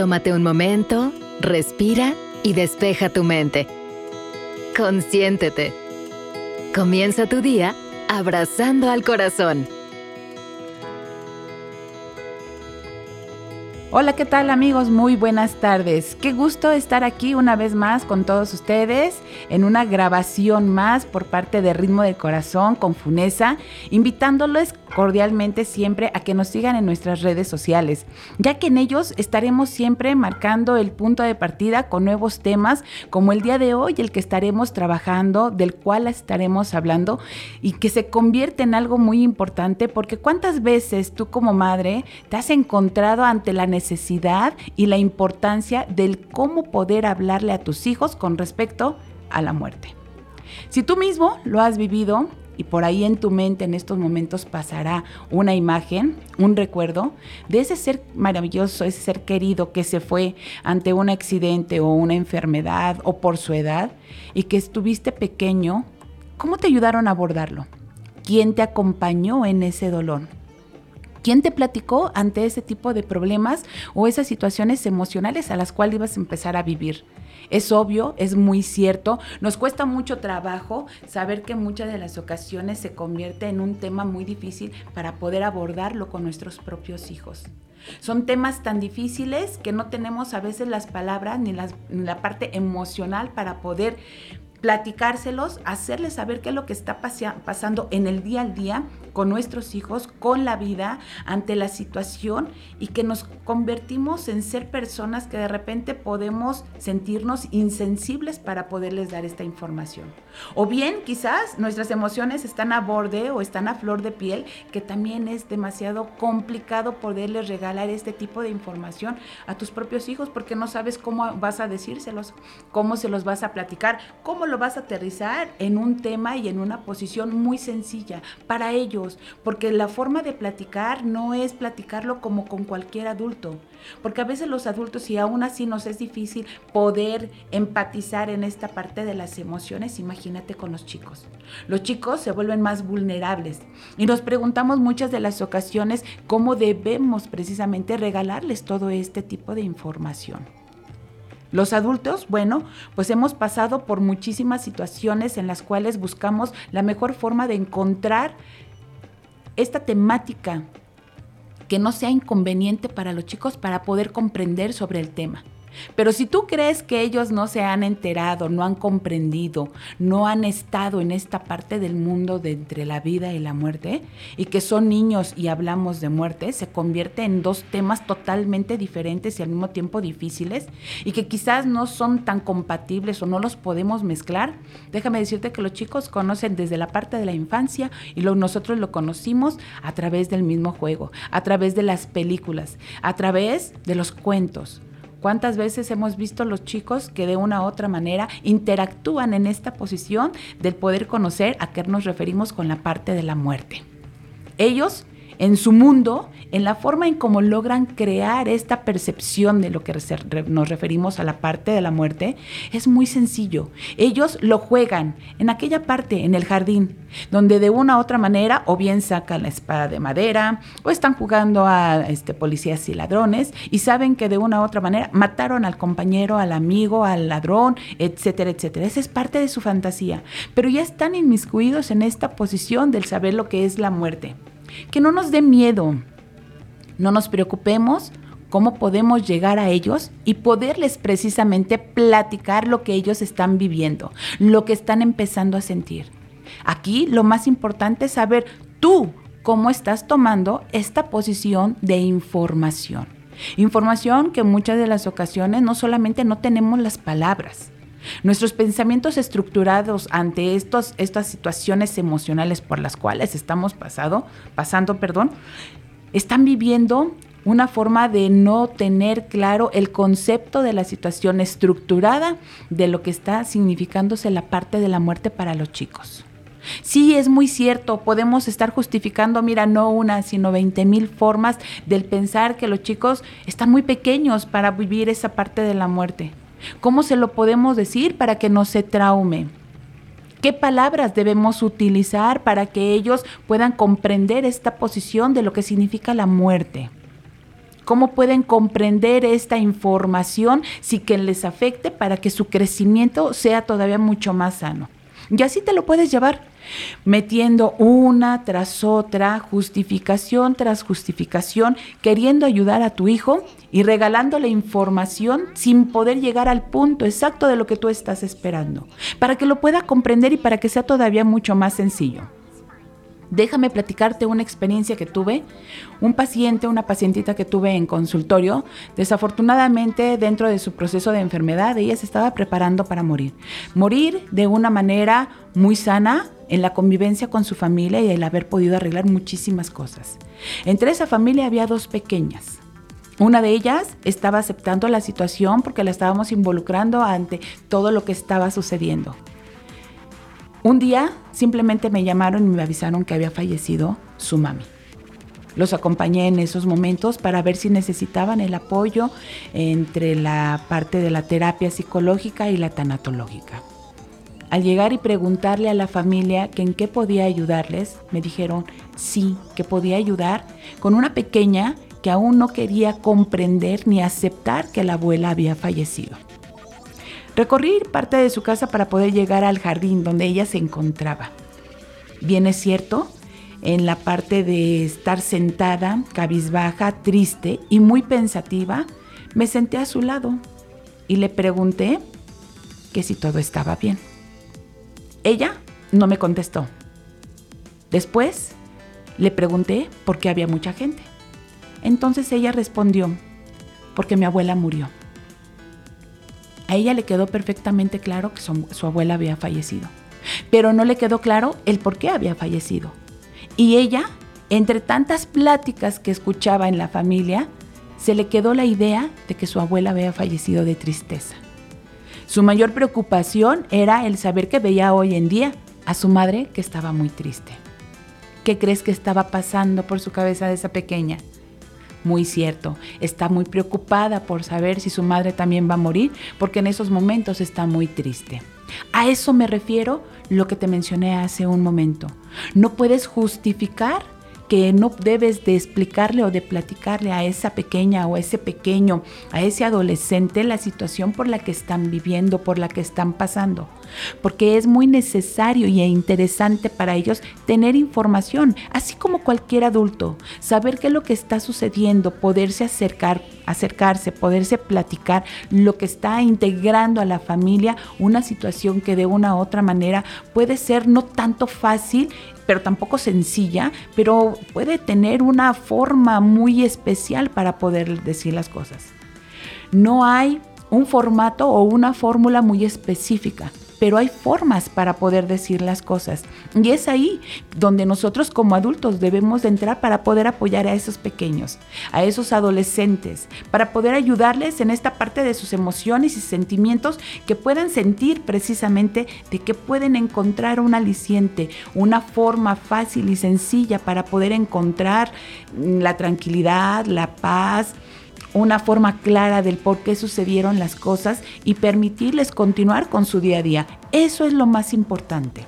Tómate un momento, respira y despeja tu mente. Consiéntete. Comienza tu día abrazando al corazón. Hola, ¿qué tal amigos? Muy buenas tardes. Qué gusto estar aquí una vez más con todos ustedes en una grabación más por parte de Ritmo del Corazón con Funesa, invitándoles cordialmente siempre a que nos sigan en nuestras redes sociales, ya que en ellos estaremos siempre marcando el punto de partida con nuevos temas como el día de hoy, el que estaremos trabajando, del cual estaremos hablando y que se convierte en algo muy importante porque cuántas veces tú como madre te has encontrado ante la necesidad y la importancia del cómo poder hablarle a tus hijos con respecto a la muerte. Si tú mismo lo has vivido, y por ahí en tu mente en estos momentos pasará una imagen, un recuerdo de ese ser maravilloso, ese ser querido que se fue ante un accidente o una enfermedad o por su edad y que estuviste pequeño, ¿cómo te ayudaron a abordarlo? ¿Quién te acompañó en ese dolor? ¿Quién te platicó ante ese tipo de problemas o esas situaciones emocionales a las cuales ibas a empezar a vivir? Es obvio, es muy cierto. Nos cuesta mucho trabajo saber que muchas de las ocasiones se convierte en un tema muy difícil para poder abordarlo con nuestros propios hijos. Son temas tan difíciles que no tenemos a veces las palabras ni, ni la parte emocional para poder platicárselos, hacerles saber qué es lo que está pasando en el día al día con nuestros hijos, con la vida, ante la situación y que nos convertimos en ser personas que de repente podemos sentirnos insensibles para poderles dar esta información. O bien quizás nuestras emociones están a borde o están a flor de piel, que también es demasiado complicado poderles regalar este tipo de información a tus propios hijos porque no sabes cómo vas a decírselos, cómo se los vas a platicar, cómo lo vas a aterrizar en un tema y en una posición muy sencilla para ellos porque la forma de platicar no es platicarlo como con cualquier adulto, porque a veces los adultos y aún así nos es difícil poder empatizar en esta parte de las emociones, imagínate con los chicos. Los chicos se vuelven más vulnerables y nos preguntamos muchas de las ocasiones cómo debemos precisamente regalarles todo este tipo de información. Los adultos, bueno, pues hemos pasado por muchísimas situaciones en las cuales buscamos la mejor forma de encontrar esta temática que no sea inconveniente para los chicos para poder comprender sobre el tema. Pero si tú crees que ellos no se han enterado, no han comprendido, no han estado en esta parte del mundo de entre la vida y la muerte, y que son niños y hablamos de muerte, se convierte en dos temas totalmente diferentes y al mismo tiempo difíciles, y que quizás no son tan compatibles o no los podemos mezclar, déjame decirte que los chicos conocen desde la parte de la infancia y nosotros lo conocimos a través del mismo juego, a través de las películas, a través de los cuentos. ¿Cuántas veces hemos visto los chicos que de una u otra manera interactúan en esta posición del poder conocer a qué nos referimos con la parte de la muerte? Ellos en su mundo, en la forma en cómo logran crear esta percepción de lo que nos referimos a la parte de la muerte, es muy sencillo. Ellos lo juegan en aquella parte, en el jardín, donde de una u otra manera o bien sacan la espada de madera o están jugando a este, policías y ladrones y saben que de una u otra manera mataron al compañero, al amigo, al ladrón, etcétera, etcétera. Esa es parte de su fantasía, pero ya están inmiscuidos en esta posición del saber lo que es la muerte. Que no nos dé miedo, no nos preocupemos cómo podemos llegar a ellos y poderles precisamente platicar lo que ellos están viviendo, lo que están empezando a sentir. Aquí lo más importante es saber tú cómo estás tomando esta posición de información. Información que en muchas de las ocasiones no solamente no tenemos las palabras, Nuestros pensamientos estructurados ante estas situaciones emocionales por las cuales estamos pasado, pasando, perdón, están viviendo una forma de no tener claro el concepto de la situación estructurada de lo que está significándose la parte de la muerte para los chicos. Sí, es muy cierto, podemos estar justificando, mira, no una, sino 20 mil formas del pensar que los chicos están muy pequeños para vivir esa parte de la muerte. ¿Cómo se lo podemos decir para que no se traume? ¿Qué palabras debemos utilizar para que ellos puedan comprender esta posición de lo que significa la muerte? cómo pueden comprender esta información sin que les afecte para que su crecimiento sea todavía mucho más sano. Y así te lo puedes llevar metiendo una tras otra, justificación tras justificación, queriendo ayudar a tu hijo y regalándole información sin poder llegar al punto exacto de lo que tú estás esperando, para que lo pueda comprender y para que sea todavía mucho más sencillo. Déjame platicarte una experiencia que tuve. Un paciente, una pacientita que tuve en consultorio, desafortunadamente dentro de su proceso de enfermedad, ella se estaba preparando para morir. Morir de una manera muy sana, en la convivencia con su familia y el haber podido arreglar muchísimas cosas. Entre esa familia había dos pequeñas. Una de ellas estaba aceptando la situación porque la estábamos involucrando ante todo lo que estaba sucediendo. Un día simplemente me llamaron y me avisaron que había fallecido su mami. Los acompañé en esos momentos para ver si necesitaban el apoyo entre la parte de la terapia psicológica y la tanatológica. Al llegar y preguntarle a la familia que en qué podía ayudarles, me dijeron sí, que podía ayudar con una pequeña que aún no quería comprender ni aceptar que la abuela había fallecido. Recorrí parte de su casa para poder llegar al jardín donde ella se encontraba. Bien es cierto, en la parte de estar sentada, cabizbaja, triste y muy pensativa, me senté a su lado y le pregunté que si todo estaba bien. Ella no me contestó. Después le pregunté por qué había mucha gente. Entonces ella respondió, porque mi abuela murió. A ella le quedó perfectamente claro que su, abuela había fallecido, pero no le quedó claro el por qué había fallecido. Y ella, entre tantas pláticas que escuchaba en la familia, se le quedó la idea de que su abuela había fallecido de tristeza. Su mayor preocupación era el saber que veía hoy en día a su madre que estaba muy triste. ¿Qué crees que estaba pasando por su cabeza de esa pequeña? Muy cierto, está muy preocupada por saber si su madre también va a morir, porque en esos momentos está muy triste. A eso me refiero lo que te mencioné hace un momento. No puedes justificar que no debes de explicarle o de platicarle a esa pequeña o a ese pequeño, a ese adolescente la situación por la que están viviendo, por la que están pasando. Porque es muy necesario y interesante para ellos tener información, así como cualquier adulto, saber qué es lo que está sucediendo, poderse acercar, acercarse, poderse platicar lo que está integrando a la familia, una situación que de una u otra manera puede ser no tanto fácil pero tampoco sencilla, pero puede tener una forma muy especial para poder decir las cosas. No hay un formato o una fórmula muy específica pero hay formas para poder decir las cosas. Y es ahí donde nosotros como adultos debemos de entrar para poder apoyar a esos pequeños, a esos adolescentes, para poder ayudarles en esta parte de sus emociones y sentimientos que puedan sentir precisamente de que pueden encontrar un aliciente, una forma fácil y sencilla para poder encontrar la tranquilidad, la paz, una forma clara del por qué sucedieron las cosas y permitirles continuar con su día a día. Eso es lo más importante.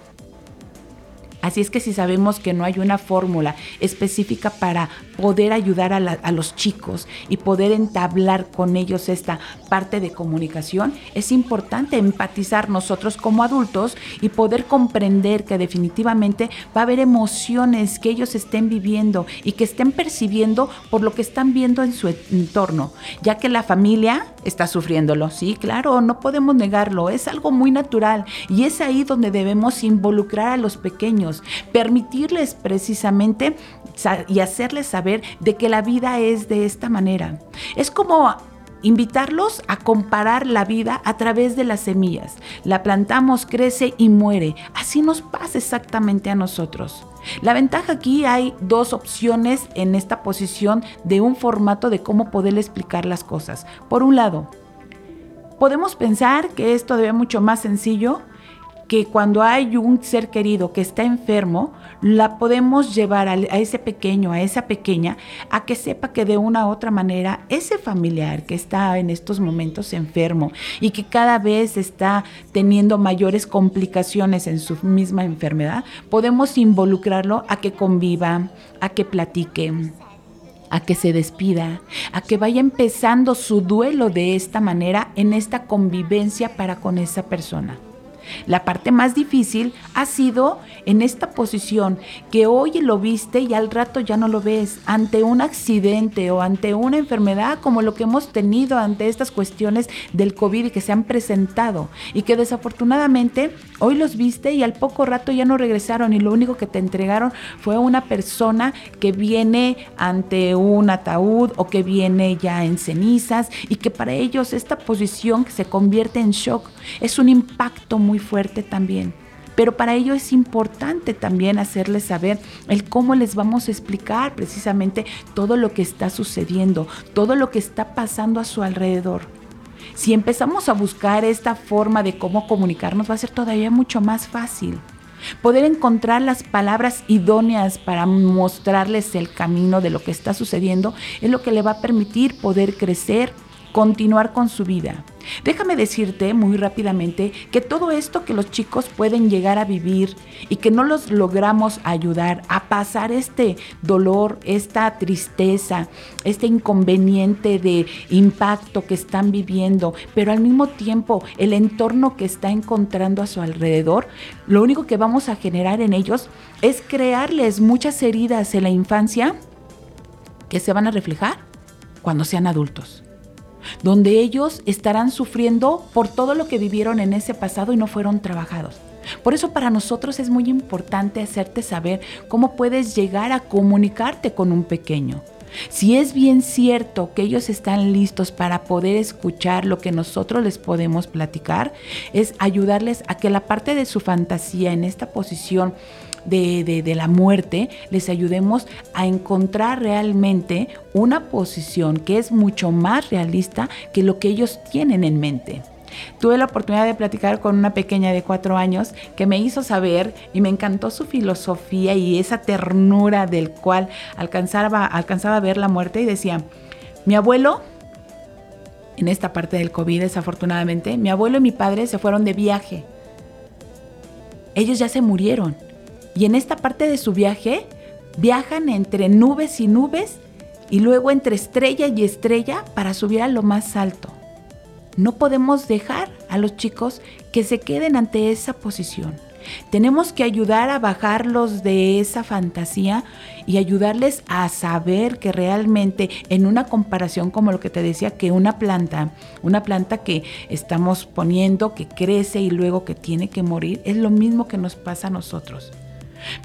Así es que si sabemos que no hay una fórmula específica para poder ayudar a, los chicos y poder entablar con ellos esta parte de comunicación, es importante empatizar nosotros como adultos y poder comprender que definitivamente va a haber emociones que ellos estén viviendo y que estén percibiendo por lo que están viendo en su entorno, ya que la familia está sufriéndolo, sí, claro, no podemos negarlo, es algo muy natural y es ahí donde debemos involucrar a los pequeños permitirles precisamente y hacerles saber de que la vida es de esta manera. Es como invitarlos a comparar la vida a través de las semillas. La plantamos, crece y muere. Así nos pasa exactamente a nosotros. La ventaja aquí hay dos opciones en esta posición de un formato de cómo poder explicar las cosas. Por un lado, podemos pensar que esto debe mucho más sencillo que cuando hay un ser querido que está enfermo, la podemos llevar a, ese pequeño, a esa pequeña, a que sepa que de una u otra manera ese familiar que está en estos momentos enfermo y que cada vez está teniendo mayores complicaciones en su misma enfermedad, podemos involucrarlo a que conviva, a que platique a que se despida, a que vaya empezando su duelo de esta manera en esta convivencia para con esa persona. La parte más difícil ha sido en esta posición que hoy lo viste y al rato ya no lo ves, ante un accidente o ante una enfermedad como lo que hemos tenido ante estas cuestiones del COVID y que se han presentado y que desafortunadamente hoy los viste y al poco rato ya no regresaron y lo único que te entregaron fue una persona que viene ante un ataúd o que viene ya en cenizas y que para ellos esta posición que se convierte en shock es un impacto muy fuerte también. Pero para ello es importante también hacerles saber el cómo les vamos a explicar precisamente todo lo que está sucediendo, todo lo que está pasando a su alrededor. Si empezamos a buscar esta forma de cómo comunicarnos va a ser todavía mucho más fácil. Poder encontrar las palabras idóneas para mostrarles el camino de lo que está sucediendo es lo que le va a permitir poder crecer, continuar con su vida. Déjame decirte muy rápidamente que todo esto que los chicos pueden llegar a vivir y que no los logramos ayudar a pasar este dolor, esta tristeza, este inconveniente de impacto que están viviendo, pero al mismo tiempo el entorno que está encontrando a su alrededor, lo único que vamos a generar en ellos es crearles muchas heridas en la infancia que se van a reflejar cuando sean adultos donde ellos estarán sufriendo por todo lo que vivieron en ese pasado y no fueron trabajados. Por eso para nosotros es muy importante hacerte saber cómo puedes llegar a comunicarte con un pequeño. Si es bien cierto que ellos están listos para poder escuchar lo que nosotros les podemos platicar, es ayudarles a que la parte de su fantasía en esta posición de, la muerte, les ayudemos a encontrar realmente una posición que es mucho más realista que lo que ellos tienen en mente. Tuve la oportunidad de platicar con una pequeña de cuatro años que me hizo saber y me encantó su filosofía y esa ternura del cual alcanzaba, alcanzaba a ver la muerte y decía, mi abuelo, en esta parte del COVID desafortunadamente, mi abuelo y mi padre se fueron de viaje. Ellos ya se murieron y en esta parte de su viaje viajan entre nubes y nubes y luego entre estrella y estrella para subir a lo más alto. No podemos dejar a los chicos que se queden ante esa posición. Tenemos que ayudar a bajarlos de esa fantasía y ayudarles a saber que realmente en una comparación como lo que te decía, que una planta, una planta que estamos poniendo, que crece y luego que tiene que morir, es lo mismo que nos pasa a nosotros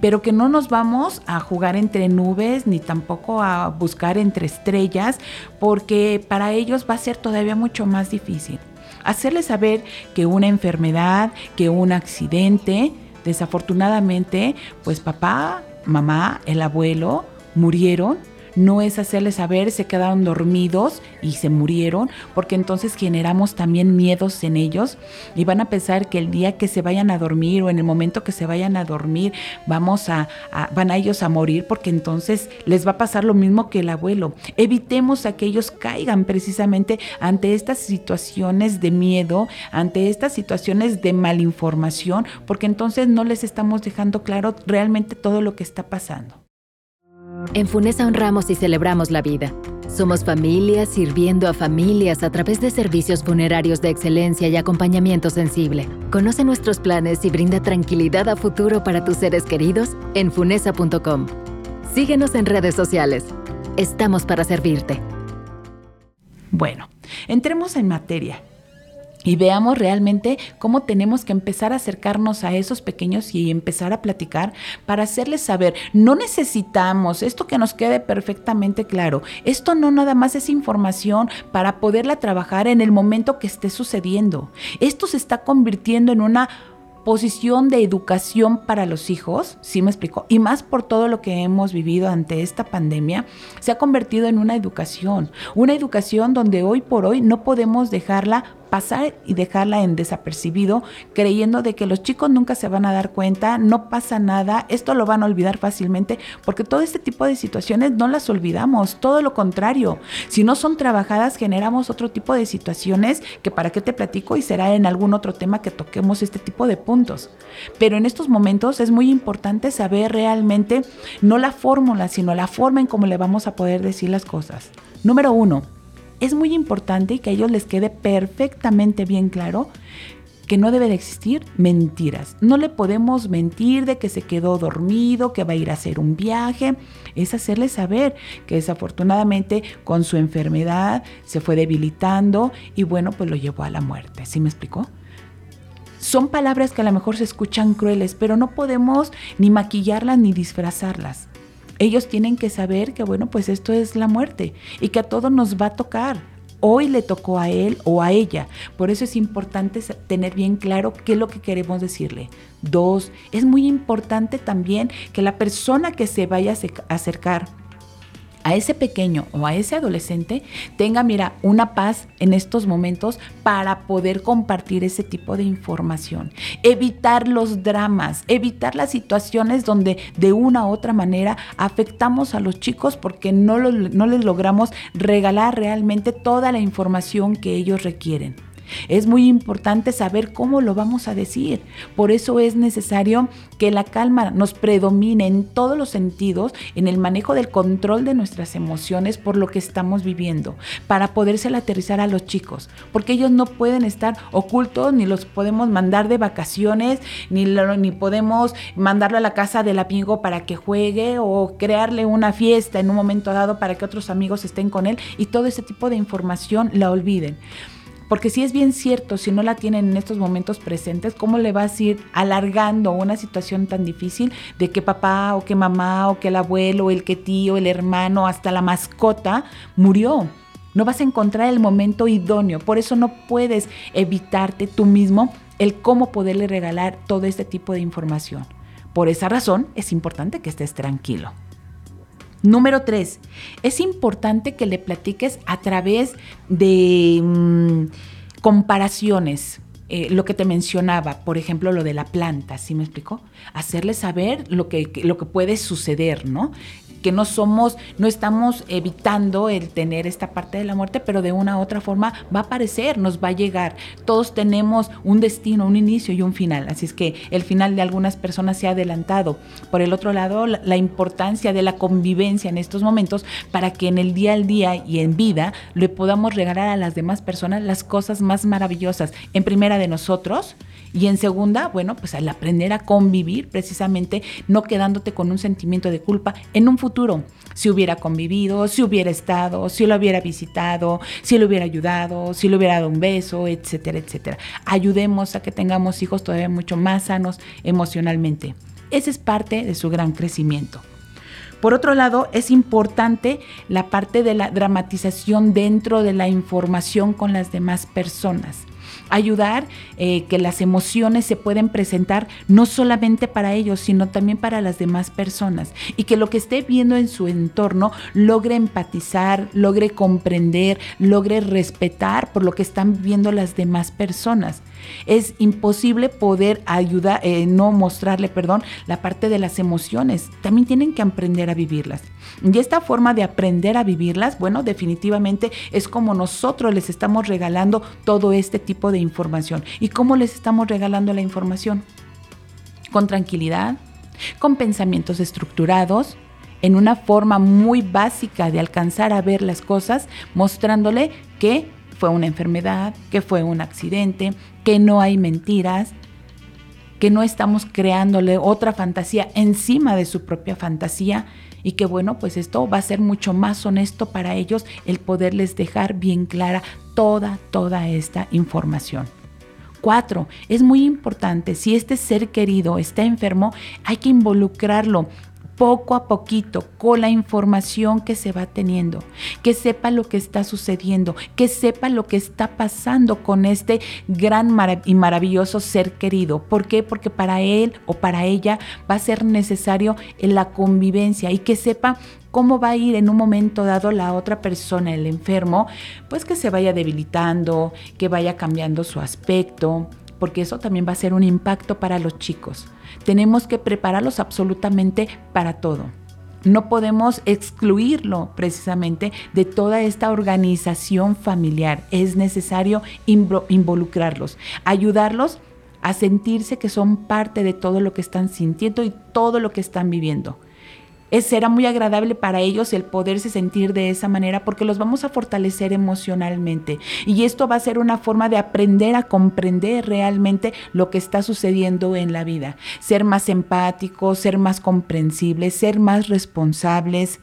pero que no nos vamos a jugar entre nubes ni tampoco a buscar entre estrellas, porque para ellos va a ser todavía mucho más difícil. Hacerles saber que una enfermedad, que un accidente, desafortunadamente, pues papá, mamá, el abuelo murieron no es hacerles saber, se quedaron dormidos y se murieron, porque entonces generamos también miedos en ellos y van a pensar que el día que se vayan a dormir o en el momento que se vayan a dormir, vamos a, van a ellos a morir, porque entonces les va a pasar lo mismo que el abuelo. Evitemos a que ellos caigan precisamente ante estas situaciones de miedo, ante estas situaciones de malinformación, porque entonces no les estamos dejando claro realmente todo lo que está pasando. En Funesa honramos y celebramos la vida. Somos familias sirviendo a familias a través de servicios funerarios de excelencia y acompañamiento sensible. Conoce nuestros planes y brinda tranquilidad a futuro para tus seres queridos en funesa.com. Síguenos en redes sociales. Estamos para servirte. Bueno, entremos en materia y veamos realmente cómo tenemos que empezar a acercarnos a esos pequeños y empezar a platicar para hacerles saber, no necesitamos, esto que nos quede perfectamente claro, esto no nada más es información para poderla trabajar en el momento que esté sucediendo. Esto se está convirtiendo en una posición de educación para los hijos, ¿sí me explico? Y más por todo lo que hemos vivido ante esta pandemia, se ha convertido en una educación, una educación donde hoy por hoy no podemos dejarla pasar y dejarla en desapercibido, creyendo de que los chicos nunca se van a dar cuenta, no pasa nada, esto lo van a olvidar fácilmente, porque todo este tipo de situaciones no las olvidamos, todo lo contrario. Si no son trabajadas, generamos otro tipo de situaciones que para qué te platico y será en algún otro tema que toquemos este tipo de puntos. Pero en estos momentos es muy importante saber realmente no la fórmula, sino la forma en cómo le vamos a poder decir las cosas. Número uno, es muy importante que a ellos les quede perfectamente bien claro que no debe de existir mentiras. No le podemos mentir de que se quedó dormido, que va a ir a hacer un viaje. Es hacerle saber que desafortunadamente con su enfermedad se fue debilitando y bueno, pues lo llevó a la muerte. ¿Sí me explicó? Son palabras que a lo mejor se escuchan crueles, pero no podemos ni maquillarlas ni disfrazarlas. Ellos tienen que saber que, bueno, pues esto es la muerte y que a todos nos va a tocar. Hoy le tocó a él o a ella. Por eso es importante tener bien claro qué es lo que queremos decirle. Dos, es muy importante también que la persona que se vaya a acercar a ese pequeño o a ese adolescente tenga, mira, una paz en estos momentos para poder compartir ese tipo de información. Evitar los dramas, evitar las situaciones donde de una u otra manera afectamos a los chicos porque no, no les logramos regalar realmente toda la información que ellos requieren. Es muy importante saber cómo lo vamos a decir. Por eso es necesario que la calma nos predomine en todos los sentidos, en el manejo del control de nuestras emociones por lo que estamos viviendo, para poderse aterrizar a los chicos, porque ellos no pueden estar ocultos, ni los podemos mandar de vacaciones, ni, ni podemos mandarlo a la casa del amigo para que juegue o crearle una fiesta en un momento dado para que otros amigos estén con él y todo ese tipo de información la olviden. Porque si es bien cierto, si no la tienen en estos momentos presentes, ¿cómo le vas a ir alargando una situación tan difícil de que papá o que mamá o que el abuelo o el que tío, el hermano, hasta la mascota murió? No vas a encontrar el momento idóneo. Por eso no puedes evitarte tú mismo el cómo poderle regalar todo este tipo de información. Por esa razón es importante que estés tranquilo. Número tres, es importante que le platiques a través de mm, comparaciones. Eh, lo que te mencionaba, por ejemplo, lo de la planta, ¿sí me explicó? Hacerle saber lo que, lo que puede suceder, ¿no? Que no somos, no estamos evitando el tener esta parte de la muerte, pero de una u otra forma va a aparecer, nos va a llegar. Todos tenemos un destino, un inicio y un final, así es que el final de algunas personas se ha adelantado. Por el otro lado, la, importancia de la convivencia en estos momentos para que en el día al día y en vida le podamos regalar a las demás personas las cosas más maravillosas. En primera de nosotros, y en segunda, bueno, pues al aprender a convivir, precisamente no quedándote con un sentimiento de culpa en un futuro. Si hubiera convivido, si hubiera estado, si lo hubiera visitado, si le hubiera ayudado, si le hubiera dado un beso, etcétera, etcétera. Ayudemos a que tengamos hijos todavía mucho más sanos emocionalmente. Ese es parte de su gran crecimiento. Por otro lado, es importante la parte de la dramatización dentro de la información con las demás personas ayudar eh, que las emociones se pueden presentar no solamente para ellos, sino también para las demás personas y que lo que esté viendo en su entorno logre empatizar, logre comprender, logre respetar por lo que están viviendo las demás personas. Es imposible poder ayudar, eh, no mostrarle, perdón, la parte de las emociones. También tienen que aprender a vivirlas. Y esta forma de aprender a vivirlas, bueno, definitivamente es como nosotros les estamos regalando todo este tipo de información. ¿Y cómo les estamos regalando la información? Con tranquilidad, con pensamientos estructurados, en una forma muy básica de alcanzar a ver las cosas, mostrándole que fue una enfermedad, que fue un accidente, que no hay mentiras, que no estamos creándole otra fantasía encima de su propia fantasía y que bueno, pues esto va a ser mucho más honesto para ellos el poderles dejar bien clara toda, toda esta información. Cuatro, es muy importante, si este ser querido está enfermo, hay que involucrarlo poco a poquito, con la información que se va teniendo, que sepa lo que está sucediendo, que sepa lo que está pasando con este gran y maravilloso ser querido. ¿Por qué? Porque para él o para ella va a ser necesario la convivencia y que sepa cómo va a ir en un momento dado la otra persona, el enfermo, pues que se vaya debilitando, que vaya cambiando su aspecto, porque eso también va a ser un impacto para los chicos. Tenemos que prepararlos absolutamente para todo. No podemos excluirlo precisamente de toda esta organización familiar. Es necesario involucrarlos, ayudarlos a sentirse que son parte de todo lo que están sintiendo y todo lo que están viviendo será muy agradable para ellos el poderse sentir de esa manera porque los vamos a fortalecer emocionalmente. Y esto va a ser una forma de aprender a comprender realmente lo que está sucediendo en la vida. Ser más empáticos, ser más comprensibles, ser más responsables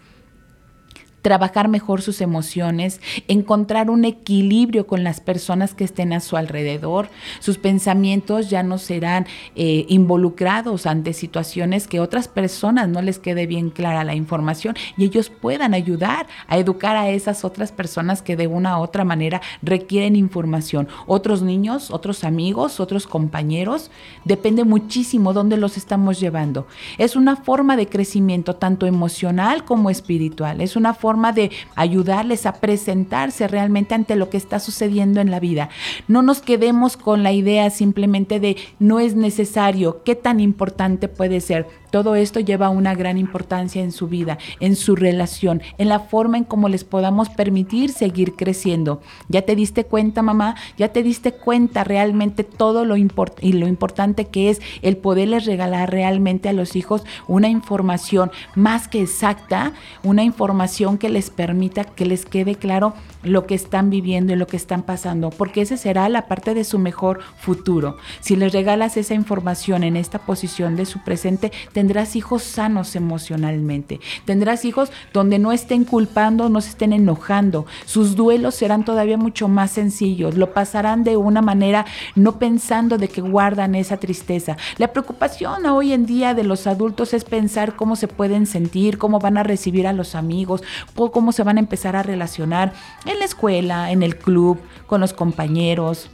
trabajar mejor sus emociones, encontrar un equilibrio con las personas que estén a su alrededor. Sus pensamientos ya no serán eh, involucrados ante situaciones que otras personas no les quede bien clara la información y ellos puedan ayudar a educar a esas otras personas que de una u otra manera requieren información. Otros niños, otros amigos, otros compañeros, depende muchísimo dónde los estamos llevando. Es una forma de crecimiento tanto emocional como espiritual. Es una forma de ayudarles a presentarse realmente ante lo que está sucediendo en la vida. No nos quedemos con la idea simplemente de no es necesario, qué tan importante puede ser. Todo esto lleva una gran importancia en su vida, en su relación, en la forma en cómo les podamos permitir seguir creciendo. ¿Ya te diste cuenta, mamá? ¿Ya te diste cuenta realmente todo lo, y lo importante que es el poderles regalar realmente a los hijos una información más que exacta, una información que les permita que les quede claro lo que están viviendo y lo que están pasando, porque ese será la parte de su mejor futuro. Si les regalas esa información en esta posición de su presente, tendrás hijos sanos emocionalmente, tendrás hijos donde no estén culpando, no se estén enojando, sus duelos serán todavía mucho más sencillos, lo pasarán de una manera no pensando de que guardan esa tristeza. La preocupación hoy en día de los adultos es pensar cómo se pueden sentir, cómo van a recibir a los amigos, cómo se van a empezar a relacionar en la escuela, en el club, con los compañeros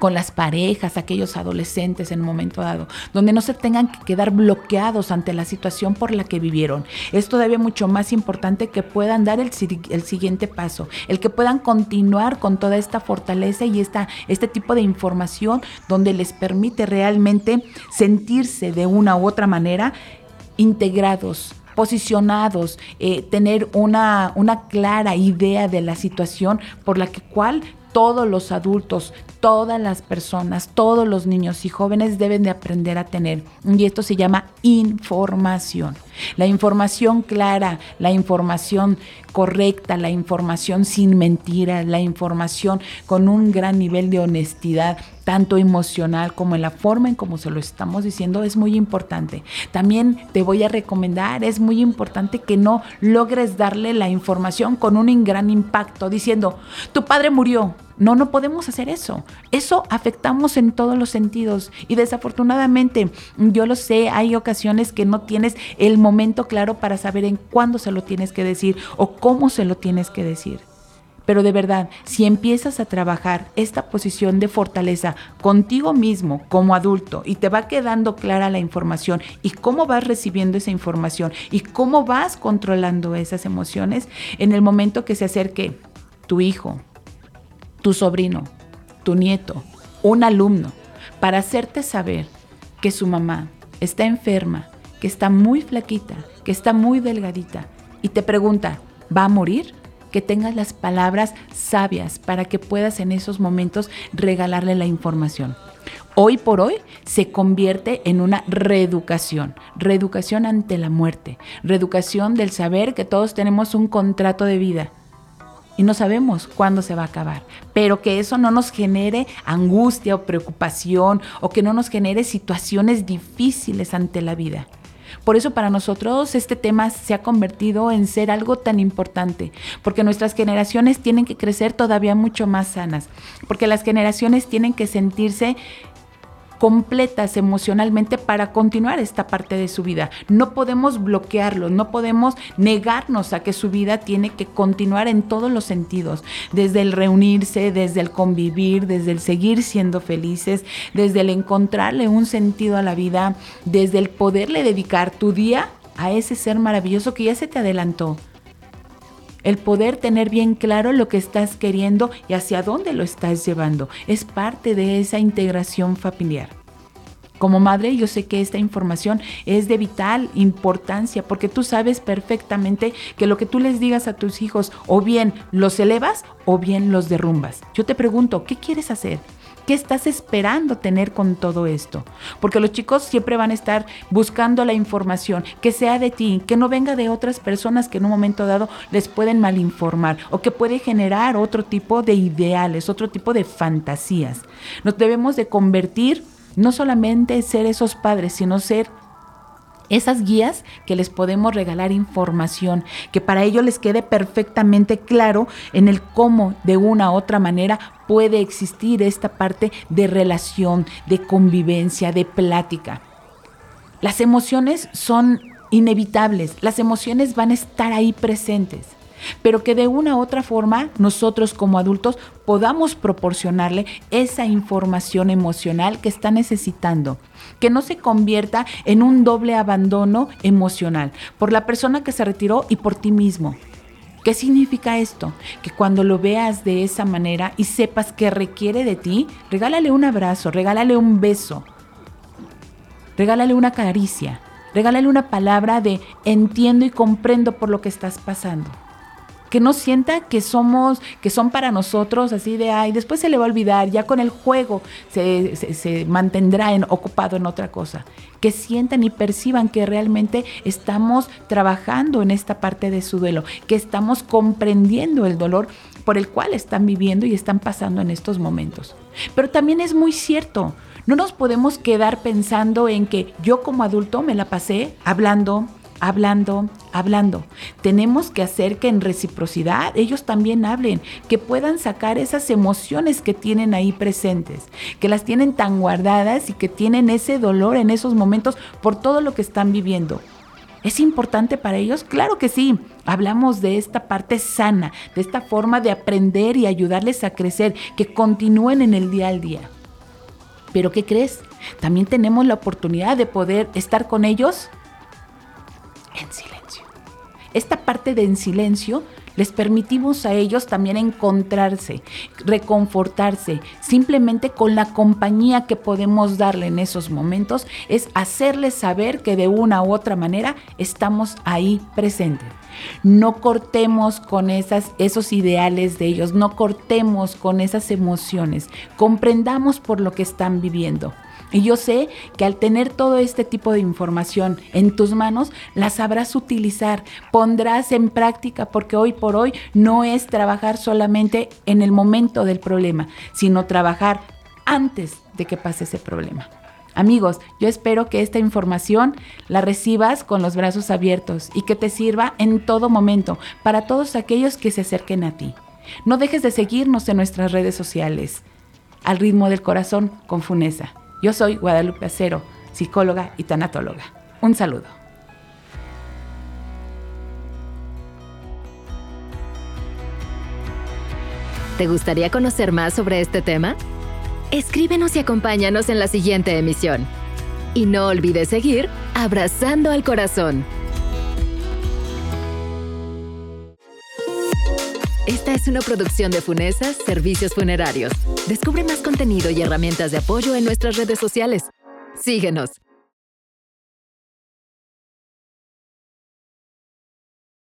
con las parejas, aquellos adolescentes en un momento dado, donde no se tengan que quedar bloqueados ante la situación por la que vivieron. Es todavía mucho más importante que puedan dar el, siguiente paso, el que puedan continuar con toda esta fortaleza y esta, este tipo de información donde les permite realmente sentirse de una u otra manera integrados, posicionados, eh, tener una, una clara idea de la situación por la que cual todos los adultos, todas las personas, todos los niños y jóvenes deben de aprender a tener. Y esto se llama información. La información clara, la información correcta, la información sin mentiras, la información con un gran nivel de honestidad, tanto emocional como en la forma en cómo se lo estamos diciendo, es muy importante. También te voy a recomendar, es muy importante que no logres darle la información con un gran impacto diciendo, tu padre murió. No, no podemos hacer eso. Eso afectamos en todos los sentidos y desafortunadamente, yo lo sé, hay ocasiones que no tienes el momento claro para saber en cuándo se lo tienes que decir o cómo se lo tienes que decir. Pero de verdad, si empiezas a trabajar esta posición de fortaleza contigo mismo como adulto y te va quedando clara la información y cómo vas recibiendo esa información y cómo vas controlando esas emociones, en el momento que se acerque tu hijo, tu sobrino, tu nieto, un alumno, para hacerte saber que su mamá está enferma, que está muy flaquita, que está muy delgadita, y te pregunta, ¿va a morir? Que tengas las palabras sabias para que puedas en esos momentos regalarle la información. Hoy por hoy se convierte en una reeducación, reeducación ante la muerte, reeducación del saber que todos tenemos un contrato de vida y no sabemos cuándo se va a acabar. Pero que eso no nos genere angustia o preocupación o que no nos genere situaciones difíciles ante la vida. Por eso para nosotros este tema se ha convertido en ser algo tan importante, porque nuestras generaciones tienen que crecer todavía mucho más sanas, porque las generaciones tienen que sentirse completas emocionalmente para continuar esta parte de su vida. No podemos bloquearlo, no podemos negarnos a que su vida tiene que continuar en todos los sentidos, desde el reunirse, desde el convivir, desde el seguir siendo felices, desde el encontrarle un sentido a la vida, desde el poderle dedicar tu día a ese ser maravilloso que ya se te adelantó. El poder tener bien claro lo que estás queriendo y hacia dónde lo estás llevando es parte de esa integración familiar. Como madre, yo sé que esta información es de vital importancia porque tú sabes perfectamente que lo que tú les digas a tus hijos o bien los elevas o bien los derrumbas. Yo te pregunto, ¿qué quieres hacer? ¿Qué estás esperando tener con todo esto? Porque los chicos siempre van a estar buscando la información que sea de ti, que no venga de otras personas que en un momento dado les pueden malinformar o que puede generar otro tipo de ideales, otro tipo de fantasías. Nos debemos de convertir no solamente ser esos padres, sino ser esas guías que les podemos regalar información, que para ellos les quede perfectamente claro en el cómo de una u otra manera puede existir esta parte de relación, de convivencia, de plática. Las emociones son inevitables, las emociones van a estar ahí presentes pero que de una u otra forma nosotros como adultos podamos proporcionarle esa información emocional que está necesitando, que no se convierta en un doble abandono emocional por la persona que se retiró y por ti mismo. ¿Qué significa esto? Que cuando lo veas de esa manera y sepas que requiere de ti, regálale un abrazo, regálale un beso, regálale una caricia, regálale una palabra de entiendo y comprendo por lo que estás pasando que no sienta que somos, que son para nosotros así de, ay, después se le va a olvidar, ya con el juego se, mantendrá en, ocupado en otra cosa. Que sientan y perciban que realmente estamos trabajando en esta parte de su duelo, que estamos comprendiendo el dolor por el cual están viviendo y están pasando en estos momentos. Pero también es muy cierto, no nos podemos quedar pensando en que yo como adulto me la pasé hablando, hablando, hablando. Tenemos que hacer que en reciprocidad ellos también hablen, que puedan sacar esas emociones que tienen ahí presentes, que las tienen tan guardadas y que tienen ese dolor en esos momentos por todo lo que están viviendo. ¿Es importante para ellos? Claro que sí. Hablamos de esta parte sana, de esta forma de aprender y ayudarles a crecer, que continúen en el día al día. Pero ¿qué crees? También tenemos la oportunidad de poder estar con ellos en silencio. Esta parte de en silencio les permitimos a ellos también encontrarse, reconfortarse, simplemente con la compañía que podemos darle en esos momentos, es hacerles saber que de una u otra manera estamos ahí presentes. No cortemos con esas, esos ideales de ellos, no cortemos con esas emociones, comprendamos por lo que están viviendo. Y yo sé que al tener todo este tipo de información en tus manos, la sabrás utilizar, pondrás en práctica, porque hoy por hoy no es trabajar solamente en el momento del problema, sino trabajar antes de que pase ese problema. Amigos, yo espero que esta información la recibas con los brazos abiertos y que te sirva en todo momento para todos aquellos que se acerquen a ti. No dejes de seguirnos en nuestras redes sociales. Al ritmo del corazón con Funesa. Yo soy Guadalupe Acero, psicóloga y tanatóloga. Un saludo. ¿Te gustaría conocer más sobre este tema? Escríbenos y acompáñanos en la siguiente emisión. Y no olvides seguir Abrazando al Corazón. Esta es una producción de Funesas Servicios Funerarios. Descubre más contenido y herramientas de apoyo en nuestras redes sociales. Síguenos.